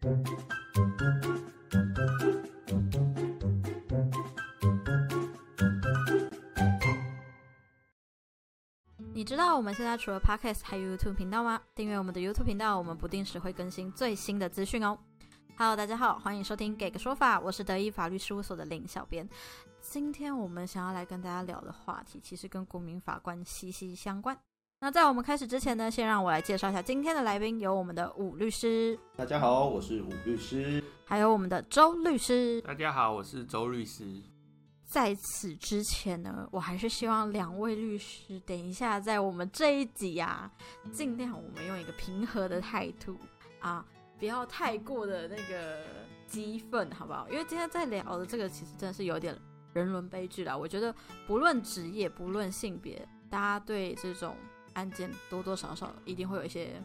你知道我们现在除了 Podcast 还有 YouTube 频道吗？订阅我们的 YouTube 频道，我们不定时会更新最新的资讯哦。Hello，大家好，欢迎收听《给个说法》，我是德意法律事务所的林小编。今天我们想要来跟大家聊的话题，其实跟国民法官息息相关。那在我们开始之前呢，先让我来介绍一下今天的来宾，有我们的武律师，大家好，我是武律师。还有我们的周律师。大家好，我是周律师。在此之前呢，我还是希望两位律师等一下在我们这一集啊，尽量我们用一个平和的态度啊，不要太过的那个激愤，好不好？因为今天在聊的这个其实真的是有点人伦悲剧啦。我觉得不论职业，不论性别，大家对这种案件多多少少一定会有一些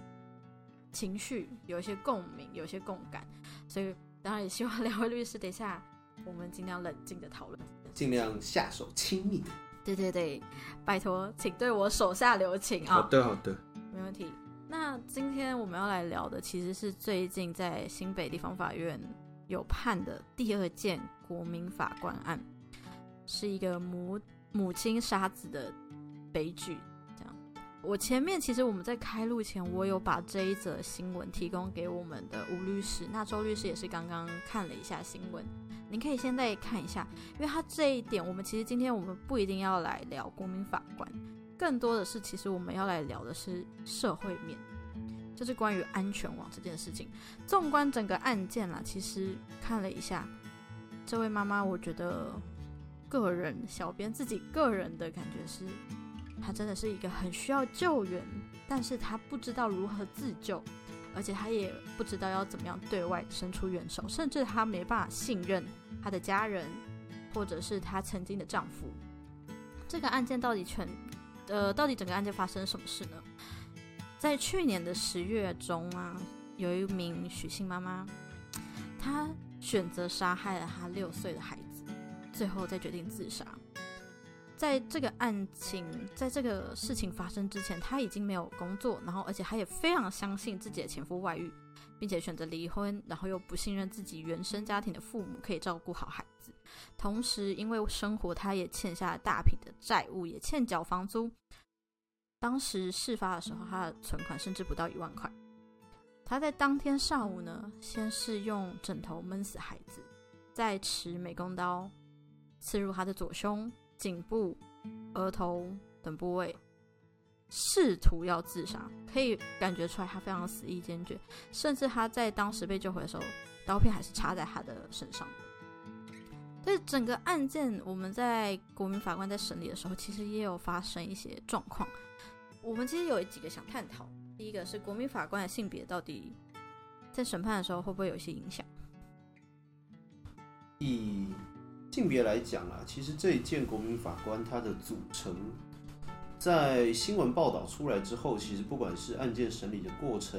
情绪，有一些共鸣，有一些共感。所以当然也希望两位律师等一下我们尽量冷静的讨论。尽量下手轻密。对对对，拜托，请对我手下留情啊！好的，好的，没问题。那今天我们要来聊的，其实是最近在新北地方法院有判的第二件国民法官案，是一个母母亲杀子的悲剧。我前面其实我们在开录前，我有把这一则新闻提供给我们的吴律师，那周律师也是刚刚看了一下新闻。您可以现在看一下，因为他这一点，我们其实今天我们不一定要来聊国民法官，更多的是其实我们要来聊的是社会面，就是关于安全网这件事情。纵观整个案件啦，其实看了一下，这位妈妈，我觉得个人小编自己个人的感觉是，她真的是一个很需要救援，但是她不知道如何自救。而且他也不知道要怎么样对外伸出援手，甚至他没办法信任他的家人，或者是他曾经的丈夫。这个案件到底全，呃，到底整个案件发生什么事呢？在去年的十月中啊，有一名许姓妈妈，她选择杀害了她六岁的孩子，最后再决定自杀。在这个案情，在这个事情发生之前，她已经没有工作，然后而且她也非常相信自己的前夫外遇，并且选择离婚，然后又不信任自己原生家庭的父母可以照顾好孩子。同时，因为生活，她也欠下了大笔的债务，也欠缴房租。当时事发的时候，她的存款甚至不到一万块。她在当天上午呢，先是用枕头闷死孩子，再持美工刀刺入他的左胸。颈部、额头等部位，试图要自杀，可以感觉出来他非常死意坚决，甚至他在当时被救回的时候，刀片还是插在他的身上所以整个案件，我们在国民法官在审理的时候，其实也有发生一些状况。我们其实有几个想探讨，第一个是国民法官的性别到底在审判的时候会不会有一些影响？以性别来讲啊，其实这一件国民法官他的组成，在新闻报道出来之后，其实不管是案件审理的过程，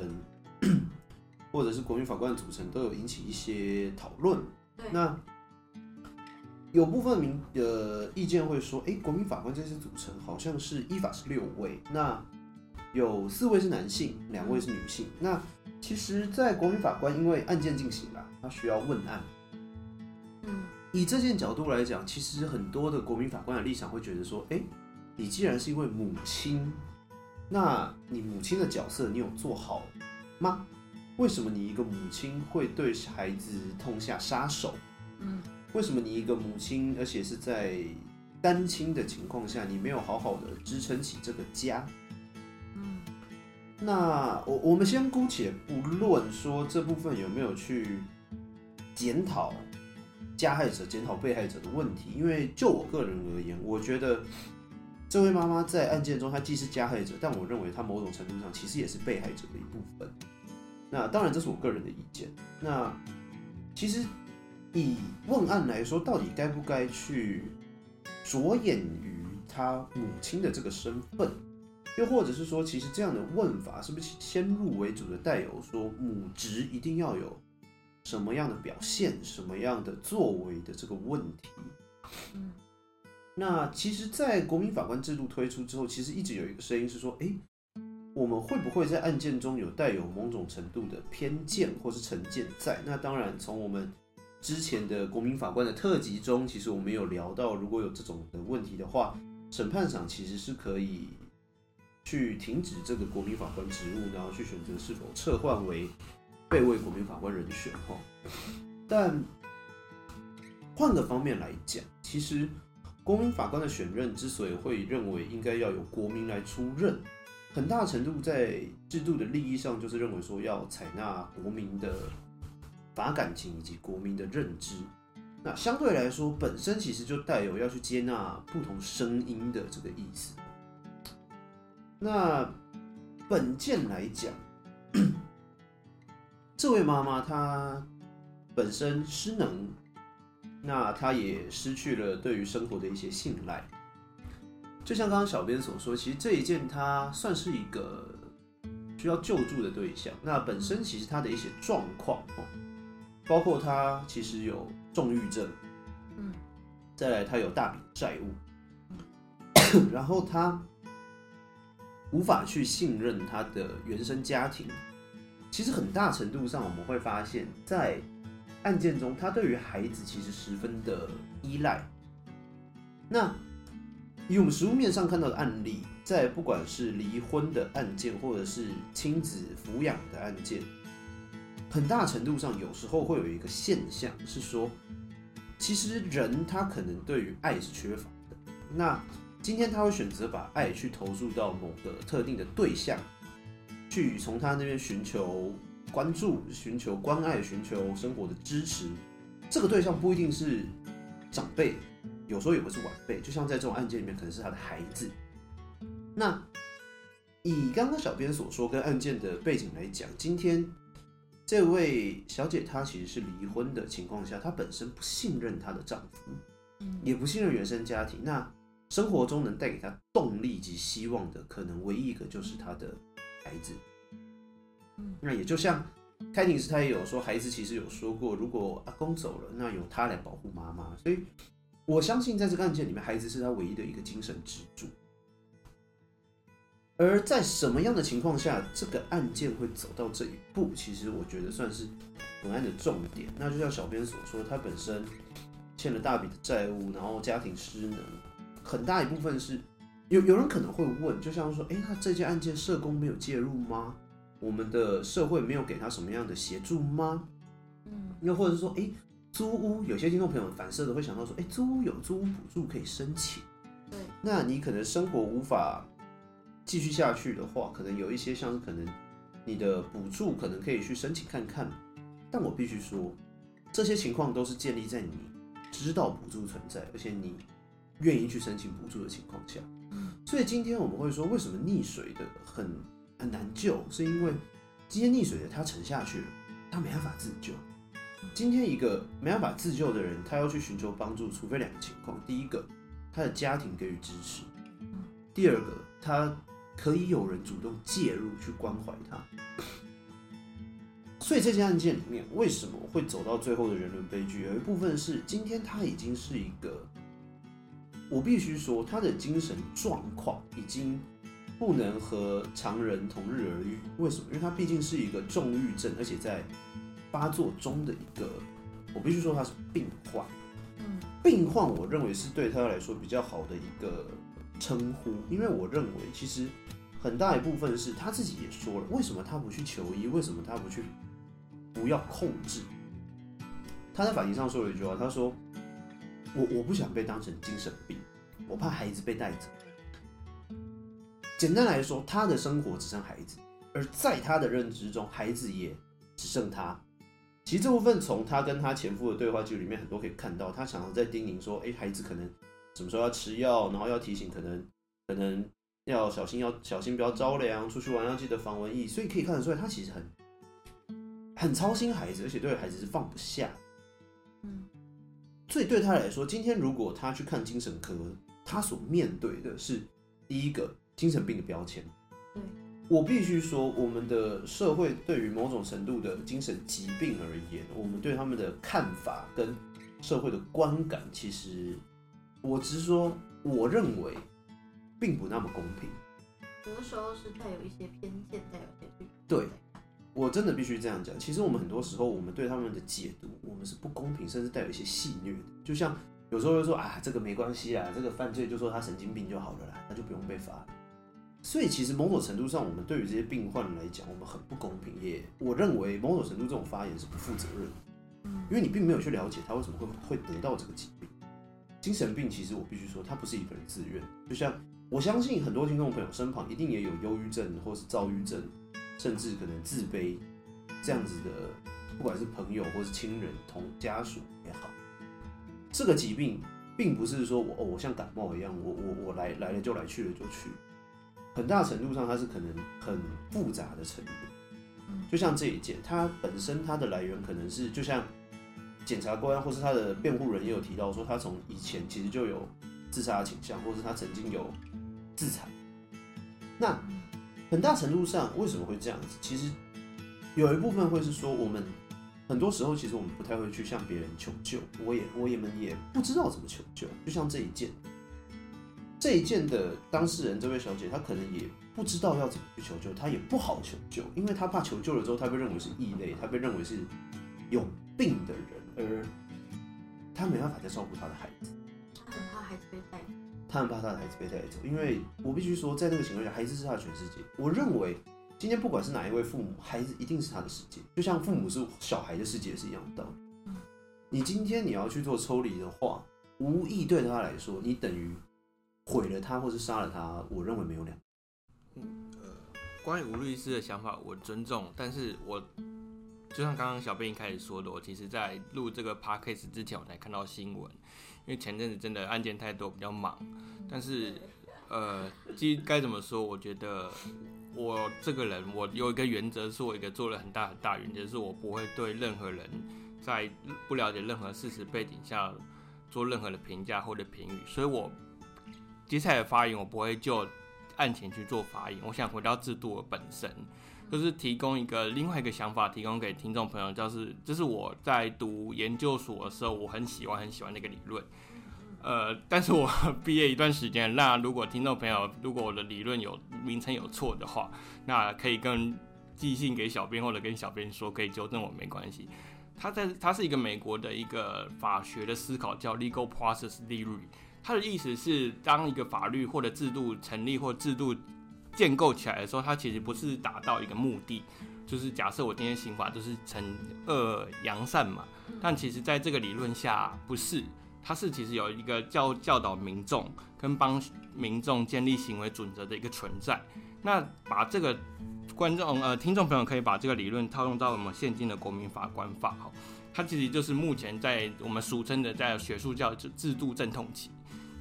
或者是国民法官的组成，都有引起一些讨论。那有部分民的意见会说，哎，国民法官这些组成好像是依法是六位，那有四位是男性，两位是女性。那其实，在国民法官因为案件进行了，他需要问案。以这件角度来讲，其实很多的国民法官的立场会觉得说：，哎，你既然是一位母亲，那你母亲的角色你有做好吗？为什么你一个母亲会对孩子痛下杀手？嗯，为什么你一个母亲，而且是在单亲的情况下，你没有好好的支撑起这个家？嗯，那我我们先姑且不论说这部分有没有去检讨。加害者检讨被害者的问题，因为就我个人而言，我觉得这位妈妈在案件中，她既是加害者，但我认为她某种程度上其实也是被害者的一部分。那当然，这是我个人的意见。那其实以问案来说，到底该不该去着眼于她母亲的这个身份，又或者是说，其实这样的问法是不是先入为主的带有说母职一定要有？什么样的表现，什么样的作为的这个问题，嗯，那其实，在国民法官制度推出之后，其实一直有一个声音是说，哎，我们会不会在案件中有带有某种程度的偏见或是成见在？那当然，从我们之前的国民法官的特辑中，其实我们有聊到，如果有这种的问题的话，审判长其实是可以去停止这个国民法官职务，然后去选择是否撤换为被位国民法官人选哈。但换个方面来讲，其实国民法官的选任之所以会认为应该要由国民来出任。很大程度在制度的利益上，就是认为说要采纳国民的法感情以及国民的认知。那相对来说，本身其实就带有要去接纳不同声音的这个意思。那本件来讲，这位妈妈她本身失能，那她也失去了对于生活的一些信赖。就像刚刚小编所说，其实这一件她算是一个需要救助的对象。那本身其实她的一些状况，包括她其实有重郁症，嗯，再来她有大笔债务，然后她无法去信任她的原生家庭。其实很大程度上，我们会发现，在案件中，他对于孩子其实十分的依赖。那以我们实物面上看到的案例，在不管是离婚的案件，或者是亲子抚养的案件，很大程度上有时候会有一个现象是说，其实人他可能对于爱是缺乏的。那今天他会选择把爱去投入到某个特定的对象，去从他那边寻求关注、寻求关爱、寻求生活的支持。这个对象不一定是长辈。有时候也会是晚辈，就像在这种案件里面，可能是他的孩子。那以刚刚小编所说跟案件的背景来讲，今天这位小姐她其实是离婚的情况下，她本身不信任她的丈夫，也不信任原生家庭。那生活中能带给她动力及希望的，可能唯一一个就是她的孩子。那也就像开庭时，他也有说，孩子其实有说过，如果阿公走了，那由他来保护妈妈。所以。我相信，在这个案件里面，孩子是他唯一的一个精神支柱。而在什么样的情况下，这个案件会走到这一步？其实我觉得算是本案的重点。那就像小编所说，他本身欠了大笔的债务，然后家庭失能，很大一部分是有有人可能会问，就像说，哎，那这件案件社工没有介入吗？我们的社会没有给他什么样的协助吗？嗯，又或者说，哎。租屋，有些听众朋友反射的会想到说，哎，租屋有租屋补助可以申请。对，那你可能生活无法继续下去的话，可能有一些像是可能你的补助可能可以去申请看看。但我必须说，这些情况都是建立在你知道补助存在，而且你愿意去申请补助的情况下。所以今天我们会说，为什么溺水的很很难救，是因为今天溺水的他沉下去了，他没办法自救。今天一个没办法自救的人，他要去寻求帮助，除非两个情况：第一个，他的家庭给予支持；第二个，他可以有人主动介入去关怀他。所以这件案件里面，为什么会走到最后的人伦悲剧？有一部分是今天他已经是一个，我必须说，他的精神状况已经不能和常人同日而语。为什么？因为他毕竟是一个重郁症，而且在。发作中的一个，我必须说他是病患。嗯，病患，我认为是对他来说比较好的一个称呼，因为我认为其实很大一部分是他自己也说了，为什么他不去求医，为什么他不去不要控制？他在法庭上说了一句话，他说：“我我不想被当成精神病，我怕孩子被带走。”简单来说，他的生活只剩孩子，而在他的认知中，孩子也只剩他。其实这部分从他跟他前夫的对话记录里面很多可以看到，他常常在叮咛说：“哎，孩子可能什么时候要吃药，然后要提醒，可能可能要小心，要小心不要着凉，出去玩要记得防蚊液。”所以可以看得出来，他其实很很操心孩子，而且对孩子是放不下。嗯，所以对他来说，今天如果他去看精神科，他所面对的是第一个精神病的标签。对。我必须说，我们的社会对于某种程度的精神疾病而言，我们对他们的看法跟社会的观感，其实我只是说，我认为并不那么公平。有的时候是带有一些偏见，带有一些去对我真的必须这样讲。其实我们很多时候，我们对他们的解读，我们是不公平，甚至带有一些戏谑的。就像有时候会说啊，这个没关系啦，这个犯罪就说他神经病就好了啦，他就不用被罚。所以其实某种程度上，我们对于这些病患来讲，我们很不公平。也我认为某种程度这种发言是不负责任的，因为你并没有去了解他为什么会会得到这个疾病。精神病其实我必须说，它不是一个人自愿。就像我相信很多听众朋友身旁一定也有忧郁症或是躁郁症。甚至可能自卑这样子的，不管是朋友或是亲人、同家属也好，这个疾病并不是说我哦，我像感冒一样，我我我来来了就来，去了就去。很大程度上，它是可能很复杂的程度。就像这一件，它本身它的来源可能是，就像检察官或是他的辩护人也有提到说，他从以前其实就有自杀倾向，或是他曾经有自残。那很大程度上，为什么会这样子？其实有一部分会是说，我们很多时候其实我们不太会去向别人求救，我也我也们也不知道怎么求救。就像这一件，这一件的当事人这位小姐，她可能也不知道要怎么去求救，她也不好求救，因为她怕求救了之后，她被认为是异类，她被认为是有病的人，而她没办法再照顾她的孩子，她很怕孩子被带走。他很怕他的孩子被带走，因为我必须说，在那个情况下，孩子是他的全世界。我认为，今天不管是哪一位父母，孩子一定是他的世界，就像父母是小孩的世界是一样的。你今天你要去做抽离的话，无意对他来说，你等于毁了他，或是杀了他。我认为没有两。嗯呃，关于吴律师的想法，我尊重，但是我就像刚刚小贝一开始说的，我其实在录这个 podcast 之前，我才看到新闻。因为前阵子真的案件太多，比较忙。但是，呃，其实该怎么说？我觉得我这个人，我有一个原则，是我一个做了很大很大原则，是我不会对任何人在不了解任何事实背景下做任何的评价或者评语。所以我接下来的发言，我不会就案情去做发言。我想回到制度的本身。就是提供一个另外一个想法，提供给听众朋友，就是这是我在读研究所的时候，我很喜欢很喜欢那个理论。呃，但是我 毕业一段时间，那如果听众朋友如果我的理论有名称有错的话，那可以跟寄信给小编或者跟小编说，可以纠正我没关系。他在他是一个美国的一个法学的思考，叫 legal process theory。他的意思是，当一个法律或者制度成立或制度。建构起来的时候，它其实不是达到一个目的，就是假设我今天刑法就是惩恶扬善嘛，但其实在这个理论下不是，它是其实有一个教教导民众跟帮民众建立行为准则的一个存在。那把这个观众呃听众朋友可以把这个理论套用到我们现今的国民法官法哈，它其实就是目前在我们俗称的在学术教制制度阵痛期，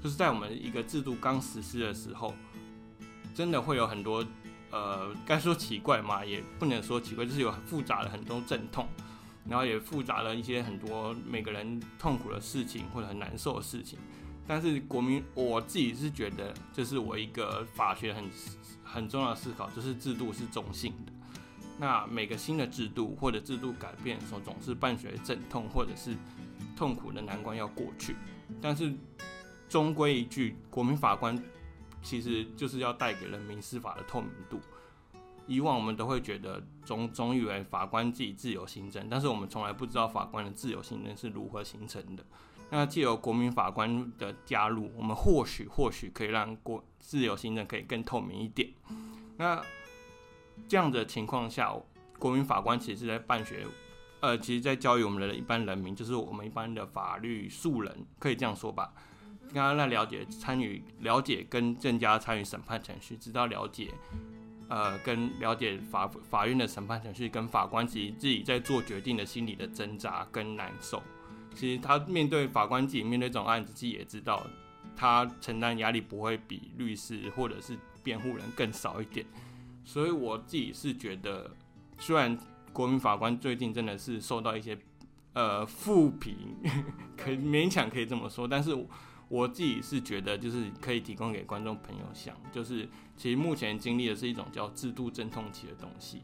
就是在我们一个制度刚实施的时候。真的会有很多，呃，该说奇怪嘛，也不能说奇怪，就是有复杂的很多阵痛，然后也复杂了一些很多每个人痛苦的事情或者很难受的事情。但是国民，我自己是觉得，这是我一个法学很很重要的思考，就是制度是中性的。那每个新的制度或者制度改变的时候，总是伴随阵痛或者是痛苦的难关要过去。但是终归一句，国民法官。其实就是要带给人民司法的透明度。以往我们都会觉得总总以为法官自己自由行政，但是我们从来不知道法官的自由行政是如何形成的。那借由国民法官的加入，我们或许或许可以让国自由行政可以更透明一点。那这样的情况下，国民法官其实是在办学，呃，其实在教育我们的一般人民，就是我们一般的法律素人，可以这样说吧。刚刚在了解、参与、了解跟更加参与审判程序，直到了解，呃，跟了解法法院的审判程序，跟法官自己自己在做决定的心理的挣扎跟难受。其实他面对法官自己面对这种案子，自己也知道，他承担压力不会比律师或者是辩护人更少一点。所以我自己是觉得，虽然国民法官最近真的是受到一些呃负评，可勉强可以这么说，但是。我自己是觉得，就是可以提供给观众朋友想，就是其实目前经历的是一种叫制度阵痛期的东西，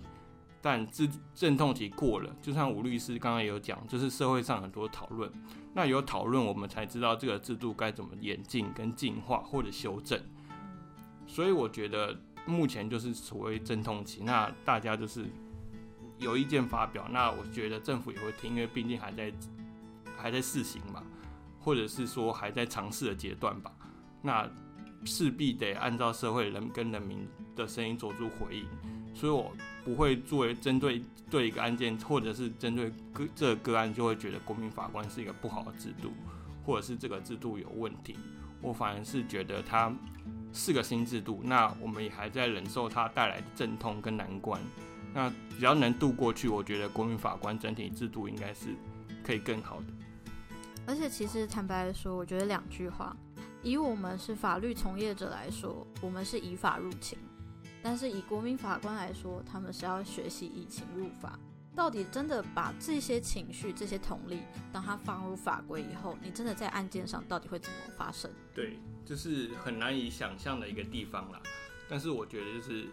但制阵痛期过了，就像吴律师刚刚也有讲，就是社会上很多讨论，那有讨论我们才知道这个制度该怎么演进跟进化或者修正，所以我觉得目前就是所谓阵痛期，那大家就是有意见发表，那我觉得政府也会听，因为毕竟还在还在试行嘛，或者是说还在尝试的阶段吧，那势必得按照社会人跟人民的声音做出回应，所以我不会作为针对对一个案件，或者是针对个这个个案，就会觉得国民法官是一个不好的制度，或者是这个制度有问题，我反而是觉得它。是个新制度，那我们也还在忍受它带来的阵痛跟难关。那只要能度过去，我觉得国民法官整体制度应该是可以更好的。而且，其实坦白来说，我觉得两句话：以我们是法律从业者来说，我们是以法入情；但是以国民法官来说，他们是要学习以情入法。到底真的把这些情绪、这些同理，当它放入法规以后，你真的在案件上到底会怎么发生？对，就是很难以想象的一个地方啦。但是我觉得就是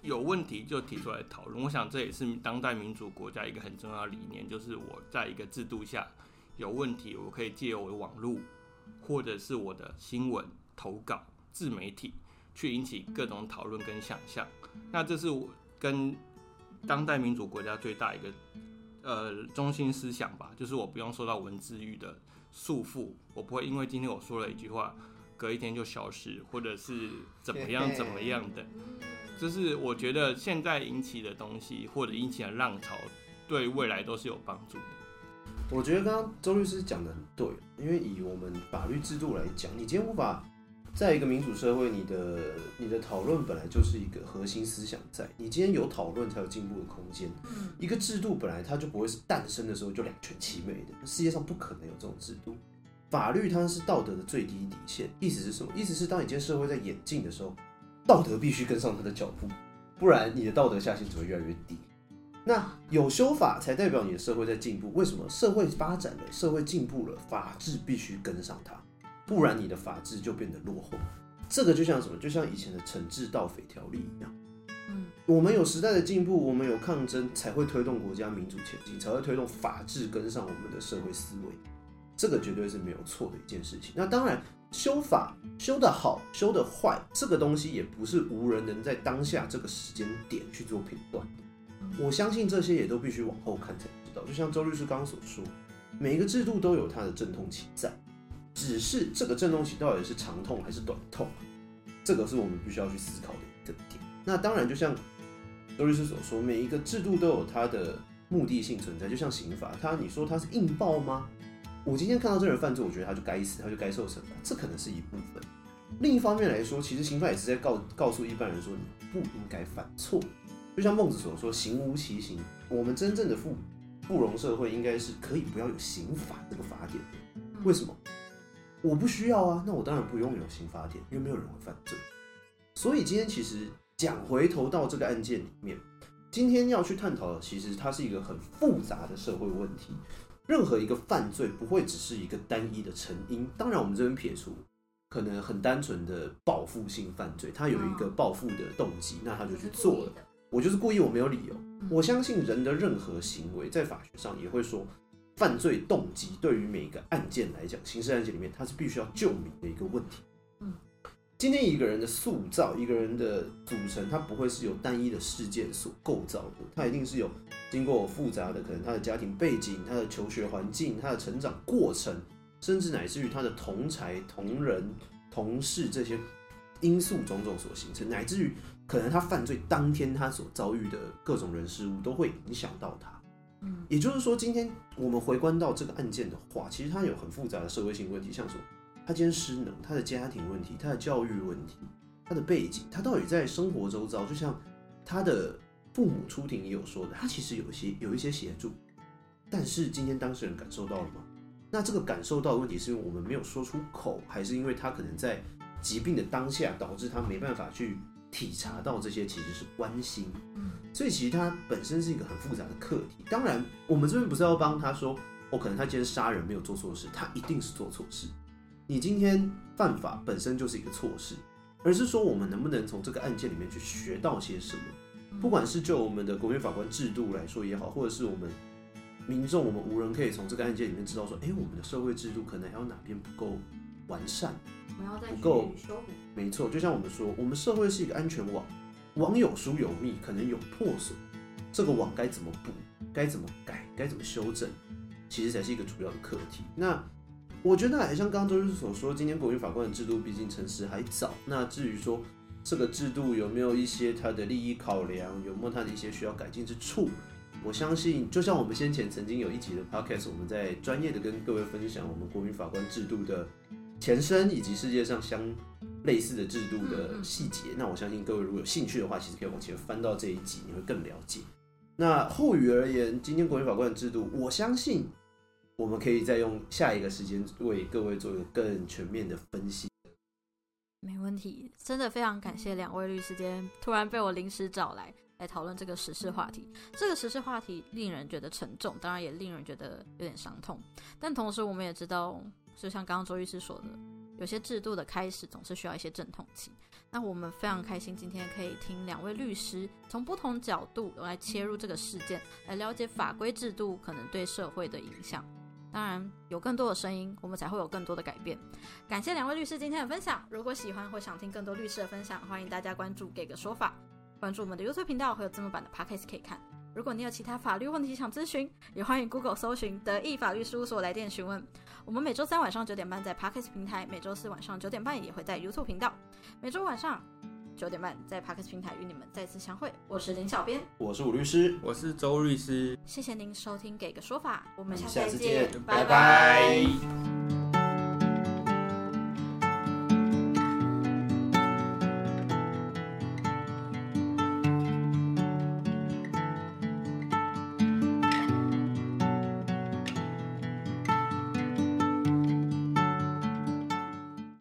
有问题就提出来讨论。我想这也是当代民主国家一个很重要的理念，就是我在一个制度下有问题，我可以借由我的网络或者是我的新闻投稿、自媒体去引起各种讨论跟想象。那这是我跟当代民主国家最大一个呃中心思想吧，就是我不用受到文字狱的束缚，我不会因为今天我说了一句话，隔一天就消失，或者是怎么样怎么样的。就是我觉得现在引起的东西或者引起的浪潮，对未来都是有帮助的。我觉得刚刚周律师讲的很对，因为以我们法律制度来讲，你今天无法。在一个民主社会，你的你的讨论本来就是一个核心思想，在你今天有讨论才有进步的空间。一个制度本来它就不会是诞生的时候就两全其美的，世界上不可能有这种制度。法律它是道德的最低底线，意思是什么？意思是当你今天社会在演进的时候，道德必须跟上它的脚步，不然你的道德下限只会越来越低。那有修法才代表你的社会在进步。为什么？社会发展了，社会进步了，法治必须跟上它。不然你的法治就变得落后，这个就像什么？就像以前的惩治盗匪条例一样。嗯，我们有时代的进步，我们有抗争，才会推动国家民主前进，才会推动法治跟上我们的社会思维。这个绝对是没有错的一件事情。那当然，修法修得好，修得坏，这个东西也不是无人能在当下这个时间点去做评断的。我相信这些也都必须往后看才知道。就像周律师刚刚所说，每一个制度都有它的阵痛期在。只是这个阵痛期到底是长痛还是短痛，这个是我们必须要去思考的一个点。那当然，就像周律师所说，每一个制度都有它的目的性存在。就像刑法，它你说它是硬爆吗？我今天看到这人犯罪，我觉得他就该死，他就该受惩罚，这可能是一部分。另一方面来说，其实刑法也是在告告诉一般人说，你不应该犯错。就像孟子所说，行无其刑。我们真正的富富容社会，应该是可以不要有刑法这个法典的。为什么？我不需要啊，那我当然不用有刑法典，因为没有人会犯罪。所以今天其实讲回头到这个案件里面，今天要去探讨的，其实它是一个很复杂的社会问题。任何一个犯罪不会只是一个单一的成因。当然，我们这边撇除可能很单纯的报复性犯罪，他有一个报复的动机，那他就去做了。我就是故意，我没有理由。我相信人的任何行为，在法学上也会说。犯罪动机对于每个案件来讲，刑事案件里面它是必须要救民的一个问题。嗯，今天一个人的塑造，一个人的组成，它不会是由单一的事件所构造的，它一定是有经过复杂的，可能他的家庭背景、他的求学环境、他的成长过程，甚至乃至于他的同才、同仁、同事这些因素种种所形成，乃至于可能他犯罪当天他所遭遇的各种人事物，都会影响到他。也就是说，今天我们回观到这个案件的话，其实它有很复杂的社会性问题，像什么？他今天失能，他的家庭问题，他的教育问题，他的背景，他到底在生活周遭，就像他的父母出庭也有说的，他其实有一些有一些协助，但是今天当事人感受到了吗？那这个感受到的问题，是因为我们没有说出口，还是因为他可能在疾病的当下导致他没办法去？体察到这些其实是关心，嗯，所以其实它本身是一个很复杂的课题。当然，我们这边不是要帮他说，哦，可能他今天杀人没有做错事，他一定是做错事。你今天犯法本身就是一个错事，而是说我们能不能从这个案件里面去学到些什么？不管是就我们的国民法官制度来说也好，或者是我们民众，我们无人可以从这个案件里面知道说，哎，我们的社会制度可能还有哪边不够完善。我要再不够去修补。没错，就像我们说，我们社会是一个安全网，网有疏有密，可能有破损，这个网该怎么补，该怎么改，该怎么修正，其实才是一个主要的课题。那我觉得还像刚刚周律师所说，今天国民法官的制度毕竟城市还早，那至于说这个制度有没有一些它的利益考量，有没有它的一些需要改进之处，我相信，就像我们先前曾经有一集的 podcast，我们在专业的跟各位分享我们国民法官制度的前身以及世界上相类似的制度的细节。那我相信各位如果有兴趣的话，其实可以往前翻到这一集，你会更了解。那后语而言，今天国民法官的制度，我相信我们可以再用下一个时间为各位做一个更全面的分析。没问题，真的非常感谢两位律师今天突然被我临时找来来讨论这个时事话题。这个时事话题令人觉得沉重，当然也令人觉得有点伤痛。但同时，我们也知道，就像刚刚周律师说的，有些制度的开始总是需要一些阵痛期。那我们非常开心今天可以听两位律师从不同角度来切入这个事件，来了解法规制度可能对社会的影响。当然，有更多的声音，我们才会有更多的改变。感谢两位律师今天的分享。如果喜欢或想听更多律师的分享，欢迎大家关注“给个说法”，关注我们的 YouTube 频道，会有字幕版的 Podcast 可以看。如果你有其他法律问题想咨询，也欢迎 Google 搜寻德意法律事务所来电询问。我们每周三晚上九点半在 Podcast 平台，每周四晚上九点半也会在 YouTube 频道，每周晚上九点半在 Podcast 平台与你们再次相会。我是林小编，我是武律师，我是周律师，谢谢您收听《给个说法》，我们下次见。拜拜